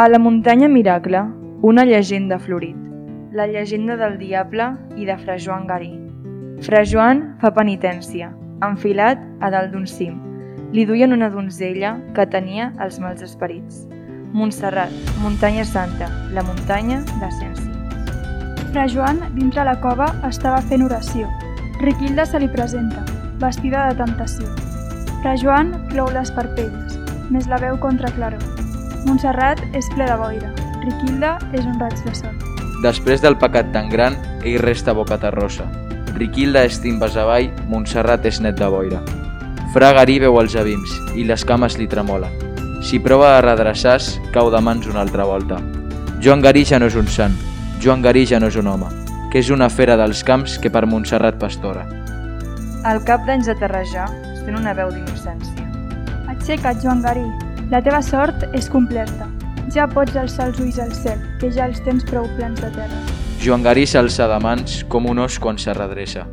A la muntanya Miracle, una llegenda florit. La llegenda del diable i de Fra Joan Garí. Fra Joan fa penitència, enfilat a dalt d'un cim. Li duien una donzella que tenia els mals esperits. Montserrat, muntanya santa, la muntanya cims. Fra Joan, dintre la cova, estava fent oració. Riquilda se li presenta, vestida de temptació. Fra Joan clou les parpelles, més la veu contra claror. Montserrat és ple de boira, Riquilda és un raig de sol. Després del pecat tan gran, ell resta boca terrosa. Riquilda és timbes avall, Montserrat és net de boira. Fra Garí veu els avims i les cames li tremolen. Si prova de redreçar cau de mans una altra volta. Joan Garí ja no és un sant, Joan Garí ja no és un home, que és una fera dels camps que per Montserrat pastora. Al cap d'anys de terrejar, sent una veu d'innocència. Aixeca't, Joan Garí, la teva sort és completa. Ja pots alçar els ulls al cel, que ja els tens prou plens de terra. Joan Garí s'alça de mans com un os quan se redreça.